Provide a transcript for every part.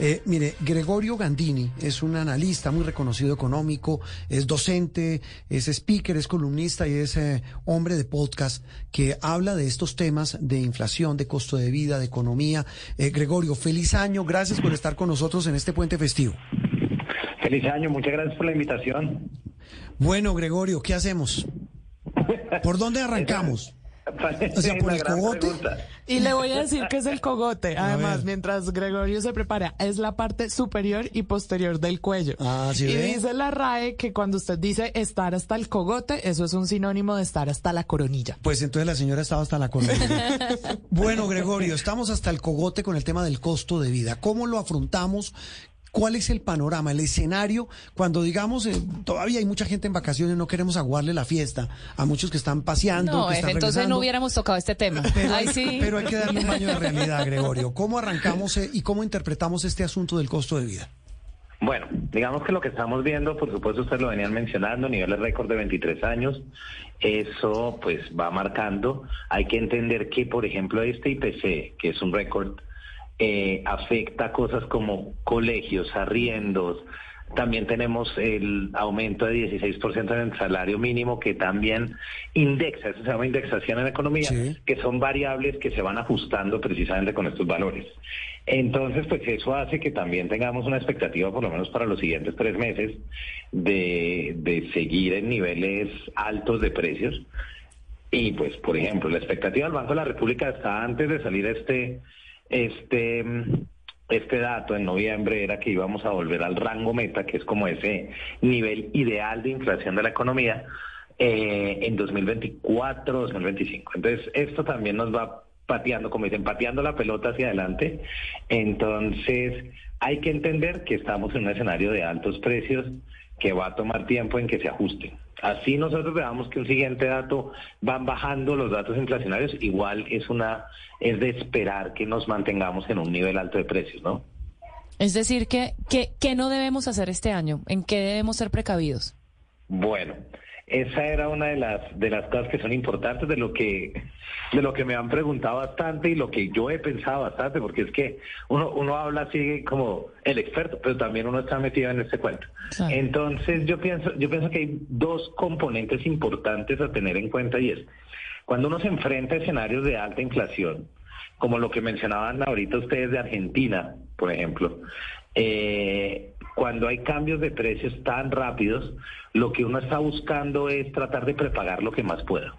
Eh, mire, Gregorio Gandini es un analista muy reconocido económico, es docente, es speaker, es columnista y es eh, hombre de podcast que habla de estos temas de inflación, de costo de vida, de economía. Eh, Gregorio, feliz año, gracias por estar con nosotros en este puente festivo. Feliz año, muchas gracias por la invitación. Bueno, Gregorio, ¿qué hacemos? ¿Por dónde arrancamos? O sea, por el cogote. Y le voy a decir que es el cogote. Además, mientras Gregorio se prepara, es la parte superior y posterior del cuello. Ah, ¿sí y ve? dice la RAE que cuando usted dice estar hasta el cogote, eso es un sinónimo de estar hasta la coronilla. Pues entonces la señora estaba hasta la coronilla. bueno, Gregorio, estamos hasta el cogote con el tema del costo de vida. ¿Cómo lo afrontamos? ¿Cuál es el panorama, el escenario cuando digamos eh, todavía hay mucha gente en vacaciones, no queremos aguarle la fiesta a muchos que están paseando? No, que están entonces regresando? no hubiéramos tocado este tema. Pero, Ay, hay, sí. pero hay que darle un baño de realidad, Gregorio. ¿Cómo arrancamos eh, y cómo interpretamos este asunto del costo de vida? Bueno, digamos que lo que estamos viendo, por supuesto ustedes lo venían mencionando, niveles récord de 23 años, eso pues va marcando. Hay que entender que, por ejemplo, este IPC, que es un récord, eh, afecta cosas como colegios, arriendos, también tenemos el aumento de 16% en el salario mínimo que también indexa, eso se llama indexación en economía, Sí. que son variables que se van ajustando precisamente con estos valores. Entonces, pues eso hace que también tengamos una expectativa, por lo menos para los siguientes tres meses, de, de seguir en niveles altos de precios. Y pues, por ejemplo, la expectativa del Banco de la República está antes de salir este, este, mm, este dato en noviembre era que íbamos a volver al rango meta, que es como ese nivel ideal de inflación de la economía, eh, en 2024, 2025. Entonces, esto también nos va pateando, como dicen, pateando la pelota hacia adelante. Entonces, hay que entender que estamos en un escenario de altos precios que va a tomar tiempo en que se ajusten. Así nosotros veamos que un siguiente dato van bajando los datos inflacionarios, igual es una es de esperar que nos mantengamos en un nivel alto de precios, ¿no? Es decir, que, que, ¿qué no debemos hacer este año? ¿En qué debemos ser precavidos? Bueno, esa era una de las de las cosas que son importantes de lo que de lo que me han preguntado bastante y lo que yo he pensado bastante, porque es que uno uno habla así como el experto, pero también uno está metido en este cuento. Entonces yo pienso yo pienso que hay dos componentes importantes a tener en cuenta y es cuando uno se enfrenta a escenarios de alta inflación, como lo que mencionaban ahorita ustedes de Argentina, por ejemplo, eh, cuando hay cambios de precios tan rápidos, lo que uno está buscando es tratar de prepagar lo que más pueda.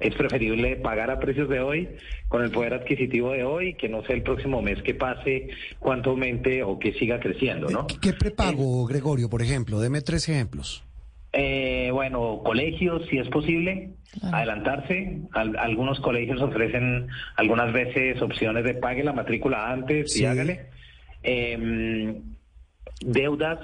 Es preferible pagar a precios de hoy, con el poder adquisitivo de hoy, que no sea el próximo mes que pase, cuánto aumente o que siga creciendo, ¿no? ¿Qué, prepago, Gregorio, por ejemplo? Deme tres ejemplos. Eh, bueno, colegios, si es posible, Claro. adelantarse. Al- algunos colegios ofrecen algunas veces opciones de pague la matrícula antes Sí. y hágale. Em, deudas,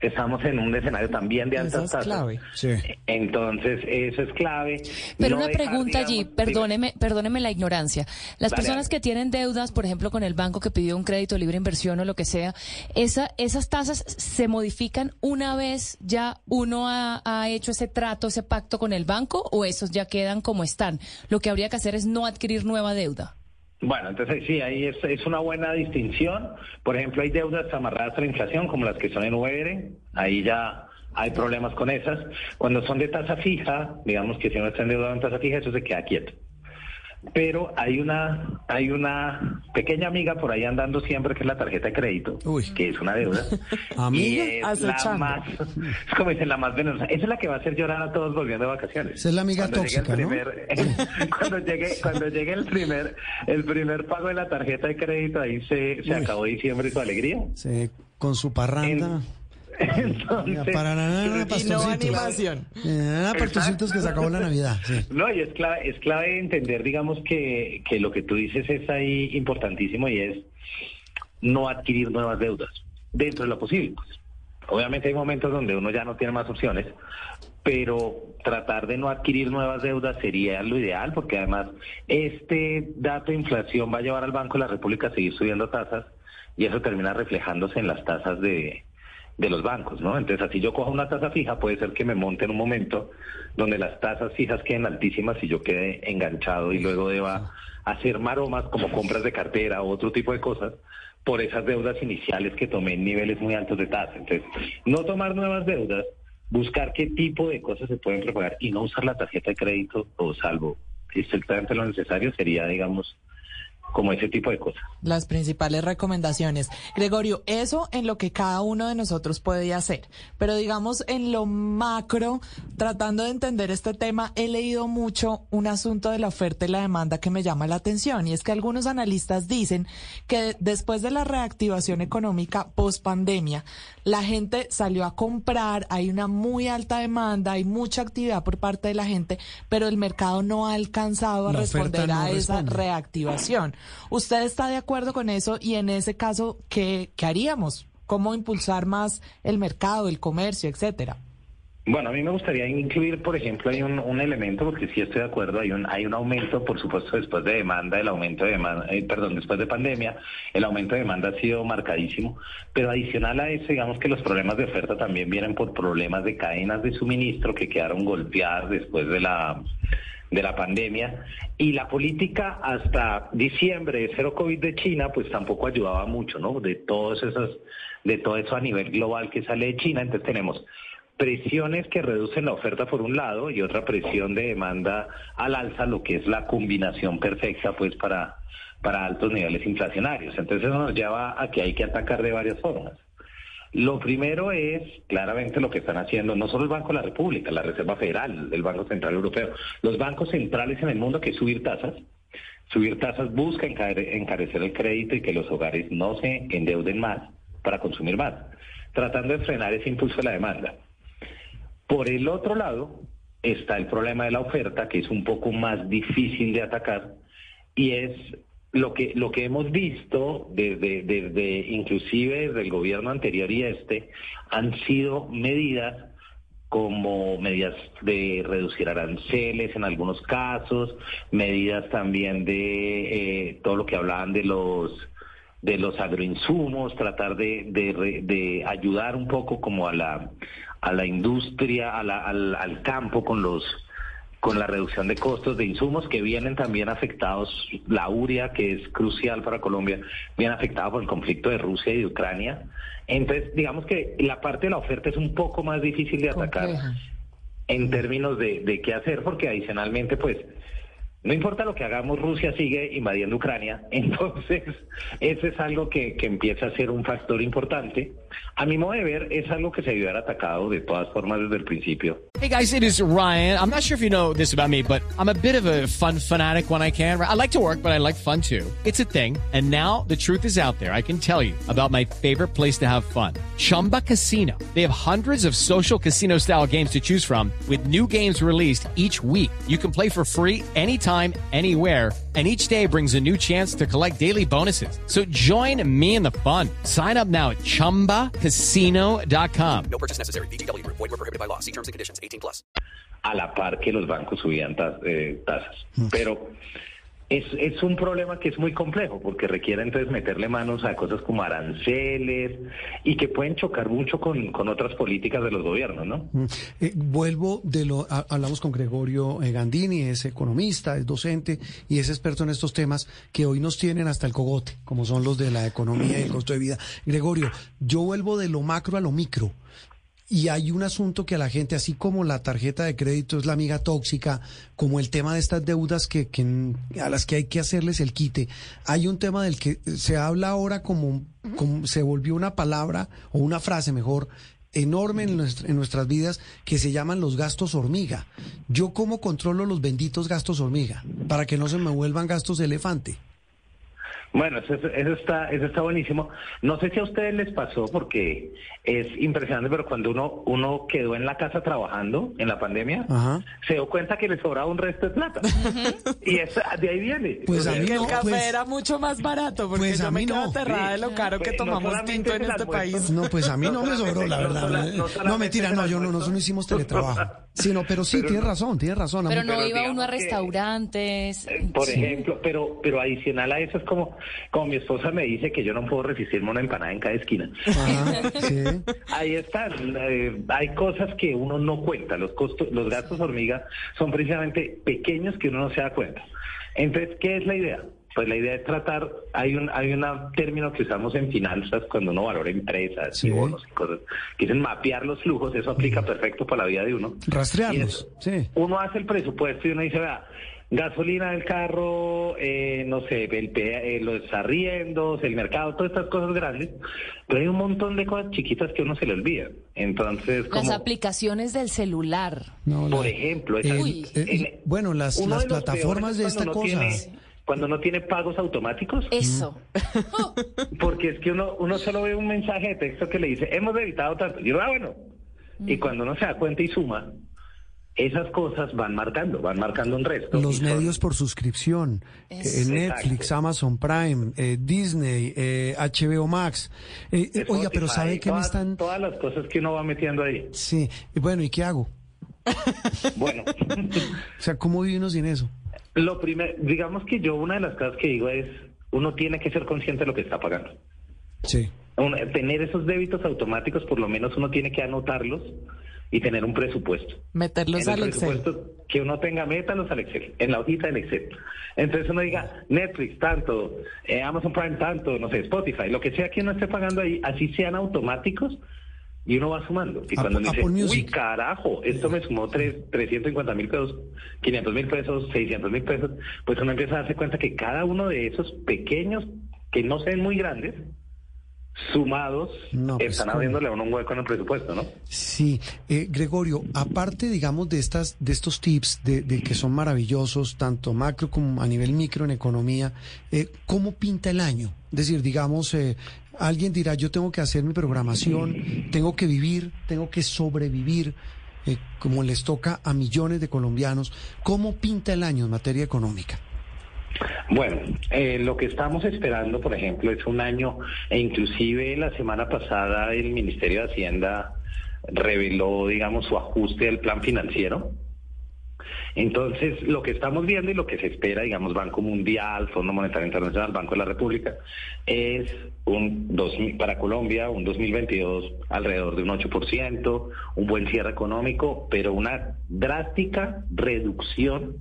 estamos en un escenario también de altas es tasas. clave. Sí. Entonces, eso es clave. Pero No una dejar, pregunta allí, perdóneme, perdóneme la ignorancia. Las personas que tienen deudas, por ejemplo, con el banco que pidió un crédito de libre inversión o lo que sea, esa, esas tasas se modifican una vez ya uno ha, ha hecho ese trato, ese pacto con el banco, o esos ya quedan como están. Lo que habría que hacer es no adquirir nueva deuda. Bueno, entonces sí, ahí es, es una buena distinción. Por ejemplo, hay deudas amarradas a la inflación, como las que son en UR, ahí ya hay problemas con esas. Cuando son de tasa fija, digamos que si uno está endeudado en tasa fija, eso se queda quieto. Pero hay una, hay una pequeña amiga por ahí andando siempre que es la tarjeta de crédito, Uy. que es una deuda. Amiga, y es la más, es como dicen, la más venenosa. Esa es la que va a hacer llorar a todos volviendo de vacaciones. Esa es la amiga Cuando llegue tóxica, ¿no? primer- cuando llegue, cuando llegue el primer, el primer pago de la tarjeta de crédito, ahí se, se Uy. acabó diciembre y su alegría. Sí, con su parranda. Entonces, Para nada, Y no animación. Que se acabó la Navidad. Sí. No, y es clave, es clave entender, digamos, que, que lo que tú dices es ahí importantísimo y es no adquirir nuevas deudas dentro de lo posible. pues. Obviamente hay momentos donde uno ya no tiene más opciones, pero tratar de no adquirir nuevas deudas sería lo ideal, porque además este dato de inflación va a llevar al Banco de la República a seguir subiendo tasas y eso termina reflejándose en las tasas de, de los bancos, ¿no? Entonces, así yo cojo una tasa fija, puede ser que me monte en un momento donde las tasas fijas queden altísimas y yo quede enganchado y luego deba hacer maromas como compras de cartera o otro tipo de cosas por esas deudas iniciales que tomé en niveles muy altos de tasa. Entonces, no tomar nuevas deudas, buscar qué tipo de cosas se pueden preparar y no usar la tarjeta de crédito o salvo estrictamente lo necesario sería, digamos, como ese tipo de cosas. Las principales recomendaciones. Gregorio, eso en lo que cada uno de nosotros puede hacer, pero digamos en lo macro, tratando de entender este tema, he leído mucho un asunto de la oferta y la demanda que me llama la atención y es que algunos analistas dicen que después de la reactivación económica post pandemia, la gente salió a comprar, hay una muy alta demanda, hay mucha actividad por parte de la gente, pero el mercado no ha alcanzado a responder a esa reactivación. ¿Usted está de acuerdo con eso? Y en ese caso, ¿qué, qué haríamos? ¿Cómo impulsar más el mercado, el comercio, etcétera? Bueno, a mí me gustaría incluir, por ejemplo, hay un, elemento, porque sí estoy de acuerdo, hay un, hay un aumento, por supuesto, después de demanda, el aumento de demanda, eh, perdón, después de pandemia, el aumento de demanda ha sido marcadísimo, pero adicional a eso, digamos que los problemas de oferta también vienen por problemas de cadenas de suministro que quedaron golpeadas después de la de la pandemia y la política hasta diciembre de cero COVID de China pues tampoco ayudaba mucho, ¿no? De todos esos, de todo eso a nivel global que sale de China, entonces tenemos presiones que reducen la oferta por un lado y otra presión de demanda al alza, lo que es la combinación perfecta pues para, para altos niveles inflacionarios. Entonces eso nos lleva a que hay que atacar de varias formas. Lo primero es claramente lo que están haciendo no solo el Banco de la República, la Reserva Federal, el Banco Central Europeo, los bancos centrales en el mundo que subir tasas. Subir tasas busca encarecer el crédito y que los hogares no se endeuden más para consumir más, tratando de frenar ese impulso de la demanda. Por el otro lado está el problema de la oferta, que es un poco más difícil de atacar, y es lo que, lo que hemos visto desde, desde inclusive desde el gobierno anterior y este, han sido medidas como medidas de reducir aranceles en algunos casos, medidas también de eh, todo lo que hablaban de los de los agroinsumos, tratar de, de, de ayudar un poco como a la a la industria, al, al campo con los con la reducción de costos de insumos que vienen también afectados, la uria, que es crucial para Colombia, viene afectada por el conflicto de Rusia y de Ucrania. Entonces, digamos que la parte de la oferta es un poco más difícil de atacar en términos de, de qué hacer, porque adicionalmente, pues, no importa lo que hagamos, Rusia sigue invadiendo Ucrania, entonces ese es algo que, que, empieza a ser un factor importante. A mi modo de ver, es algo que se haber atacado de todas formas desde el principio. Hey guys, it is Ryan. I'm not sure if you know this about me, but I'm a bit of a fun fanatic when I can. I like to work, but I like fun too. It's a thing. And now the truth is out there. I can tell you about my favorite place to have fun. Chumba Casino. They have hundreds of social casino style games to choose from with new games released each week. You can play for free anytime anytime, anywhere, and each day brings a new chance to collect daily bonuses. So join me in the fun. Sign up now at ChumbaCasino.com. No purchase necessary. BGW. Void were prohibited by law. See terms and conditions. 18 plus. A la par que los bancos subían tas, eh, tasas. Mm. Pero es, es un problema que es muy complejo porque requiere entonces meterle manos a cosas como aranceles y que pueden chocar mucho con, con otras políticas de los gobiernos, ¿no? Mm. Eh, vuelvo de lo, hablamos con Gregorio eh, Gandini, es economista, es docente y es experto en estos temas que hoy nos tienen hasta el cogote, como son los de la economía y el costo de vida. Gregorio, yo vuelvo de lo macro a lo micro. Y hay un asunto que a la gente, así como la tarjeta de crédito es la amiga tóxica, como el tema de estas deudas que, a las que hay que hacerles el quite, hay un tema del que se habla ahora como, como se volvió una palabra o una frase mejor enorme en, en, nuestras vidas que se llaman los gastos hormiga. Yo cómo controlo los benditos gastos hormiga para que no se me vuelvan gastos elefante. Bueno, eso, está, eso está buenísimo. No sé si a ustedes les pasó porque es impresionante, pero cuando uno, uno quedó en la casa trabajando en la pandemia, se dio cuenta que le sobraba un resto de plata. y de ahí viene. Pues a mí el café pues era mucho más barato, porque pues yo me quedo aterrada de lo caro que tomamos tinto en este país. No, pues a mí no me sobró, la verdad. No, mentira, no, yo no, nosotros no hicimos teletrabajo. Sí, no, pero sí, tiene razón, tiene razón. Pero no iba uno a restaurantes. Eh, por ejemplo, pero, pero adicional a eso es como como mi esposa me dice que yo no puedo resistirme una empanada en cada esquina. Ahí están. Eh, hay cosas que uno no cuenta. Los costos, los gastos hormiga son precisamente pequeños que uno no se da cuenta. Entonces, ¿qué es la idea? Pues la idea es tratar, hay un hay un término que usamos en finanzas cuando uno valora empresas y bonos y cosas, que dicen mapear los flujos, eso aplica perfecto para la vida de uno. Rastrearlos, sí. Uno hace el presupuesto y uno dice, vea, gasolina del carro, eh, no sé, el, eh, los arriendos, el mercado, todas estas cosas grandes, pero hay un montón de cosas chiquitas que uno se le olvida. Entonces, como, las aplicaciones del celular. por ejemplo, bueno, las, las plataformas de esta cosa. Cuando no tiene pagos automáticos. Eso. Porque es que uno, uno solo ve un mensaje de texto que le dice, hemos evitado tanto. Y uno, ah, bueno. Y mm. cuando uno se da cuenta y suma, esas cosas van marcando, van marcando un resto. Los medios por suscripción, eh, Netflix, Amazon Prime, eh, Disney, HBO eh, Max. oiga, pero ¿sabe qué me están...? Todas las cosas que uno va metiendo ahí. Sí, bueno, ¿y qué hago? bueno. o sea, ¿cómo vive uno sin eso? Lo primero, digamos que yo una de las cosas que digo es, uno tiene que ser consciente de lo que está pagando. Sí. tener esos débitos automáticos, por lo menos uno tiene que anotarlos y tener un presupuesto. Meterlos al Excel. Que uno tenga, métalos al Excel, en la hojita del Excel. Entonces uno diga, Netflix tanto, eh, Amazon Prime tanto, no sé, Spotify, lo que sea que uno esté pagando ahí, así sean automáticos, y uno va sumando. Y cuando dice, uy, carajo, esto me sumó tres, 350 mil pesos, 500 mil pesos, 600 mil pesos, pues uno empieza a darse cuenta que cada uno de esos pequeños, que no se ven muy grandes, sumados pues, están abriéndole un hueco en el presupuesto, ¿no? Sí, eh, Gregorio, aparte, digamos, de estas, de estos tips de, que son maravillosos, tanto macro como a nivel micro en economía, eh, ¿cómo pinta el año? Es decir, digamos, eh, alguien dirá, yo tengo que hacer mi programación, tengo que vivir, tengo que sobrevivir, como les toca a millones de colombianos. ¿Cómo pinta el año en materia económica? Bueno, eh, lo que estamos esperando, por ejemplo, es un año, e inclusive la semana pasada el Ministerio de Hacienda reveló, digamos, su ajuste del plan financiero. Entonces, lo que estamos viendo y lo que se espera, digamos, Banco Mundial, Fondo Monetario Internacional, Banco de la República, es un dos, para Colombia un 2022 alrededor de un 8%, un buen cierre económico, pero una drástica reducción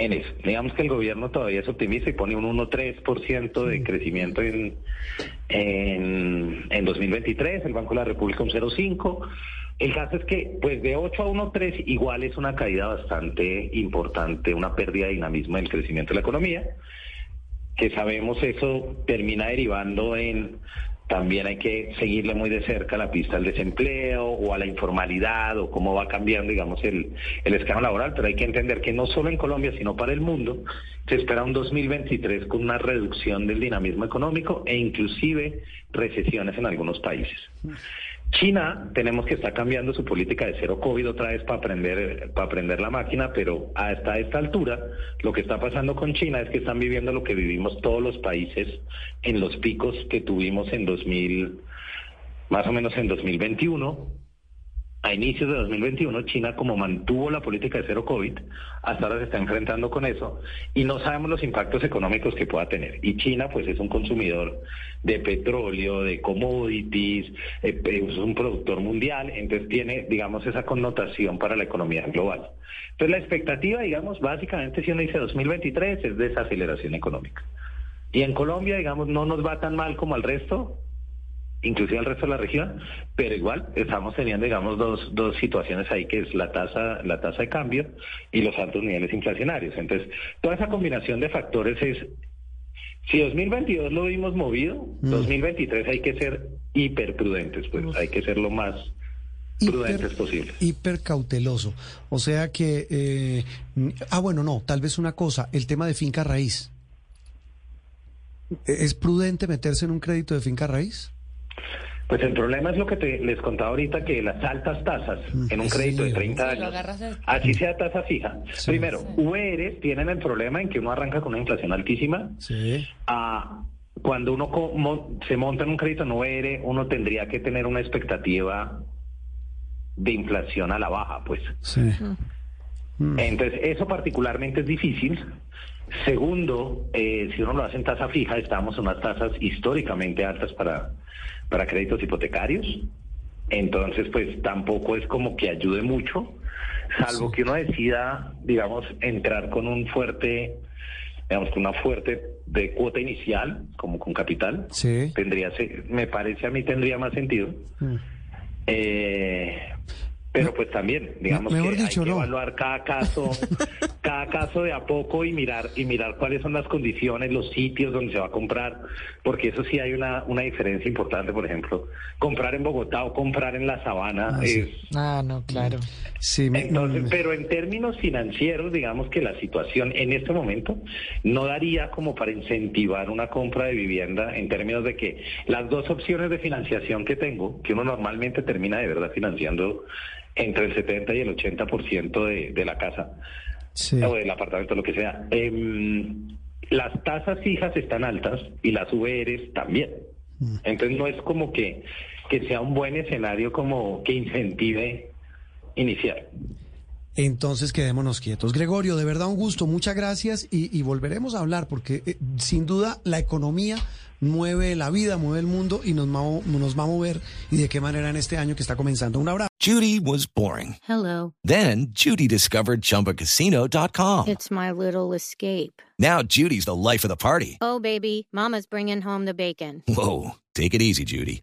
en eso. Digamos que el gobierno todavía es optimista y pone un 1,3% de crecimiento en, en, en 2023, el Banco de la República un 0,5%. El caso es que, pues de 8 a 1,3 igual es una caída bastante importante, una pérdida de dinamismo en el crecimiento de la economía, que sabemos eso termina derivando en también hay que seguirle muy de cerca la pista al desempleo o a la informalidad o cómo va cambiando, digamos, el, el laboral, pero hay que entender que no solo en Colombia, sino para el mundo, se espera un 2023 con una reducción del dinamismo económico e inclusive recesiones en algunos países. China, tenemos que estar cambiando su política de cero COVID otra vez para aprender, para aprender la máquina, pero hasta esta altura lo que está pasando con China es que están viviendo lo que vivimos todos los países en los picos que tuvimos en 2000, más o menos en 2021 a inicios de 2021, China, como mantuvo la política de cero COVID, hasta ahora se está enfrentando con eso y no sabemos los impactos económicos que pueda tener. Y China, pues, es un consumidor de petróleo, de commodities, eh, es un productor mundial, entonces tiene, digamos, esa connotación para la economía global. Entonces, la expectativa, digamos, básicamente, si uno dice 2023, es desaceleración económica. Y en Colombia, digamos, no nos va tan mal como al resto, inclusive al resto de la región, pero igual estamos teniendo, digamos, dos, dos situaciones ahí, que es la tasa, la tasa de cambio y los altos niveles inflacionarios. Entonces, toda esa combinación de factores es, si 2022 lo vimos movido, 2023 mm. hay que ser hiperprudentes, pues hay que ser lo más prudentes posible. Hiper cauteloso. O sea que, eh, ah, bueno, no, tal vez una cosa, el tema de finca raíz. ¿Es prudente meterse en un crédito de finca raíz? Pues el problema es lo que te, les contaba ahorita, que las altas tasas mm, en un crédito de 30 años, así sea tasa fija. Primero, UER tienen el problema en que uno arranca con una inflación altísima. cuando uno se monta en un crédito en UER, uno tendría que tener una expectativa de inflación a la baja, pues. Mm. Entonces, eso particularmente es difícil. Segundo, eh, si uno lo hace en tasa fija, estamos en unas tasas históricamente altas para para créditos hipotecarios. Entonces, pues tampoco es como que ayude mucho, salvo que uno decida, digamos, entrar con un fuerte digamos, con una fuerte de cuota inicial, como con capital, Sí. tendría, me parece a mí tendría más sentido. Mm. Eh, pero pues también, digamos mejor que dicho, hay que no. evaluar cada caso, cada caso de a poco y mirar y mirar cuáles son las condiciones, los sitios donde se va a comprar, porque eso sí hay una, una diferencia importante, por ejemplo, comprar en Bogotá o comprar en la Sabana Ah, sí. es Ah, no, claro. Sí, entonces, pero en términos financieros, digamos que la situación en este momento no daría como para incentivar una compra de vivienda en términos de que las dos opciones de financiación que tengo, que uno normalmente termina de verdad financiando entre el 70 y el 80% de, de la casa sí. o del apartamento, lo que sea, em, las tasas fijas están altas y las VRs también. Entonces no es como que, que sea un buen escenario como que incentive iniciar. Entonces quedémonos quietos. Gregorio, de verdad un gusto, muchas gracias y, y volveremos a hablar porque eh, sin duda la economía mueve la vida, mueve el mundo y nos, ma- nos va a mover y de qué manera en este año que está comenzando. Un abrazo. Judy was boring. Hello. Then Judy discovered ChumbaCasino.com. It's my little escape. Now Judy's the life of the party. Oh, baby, Mama's bringing home the bacon. Whoa, take it easy, Judy.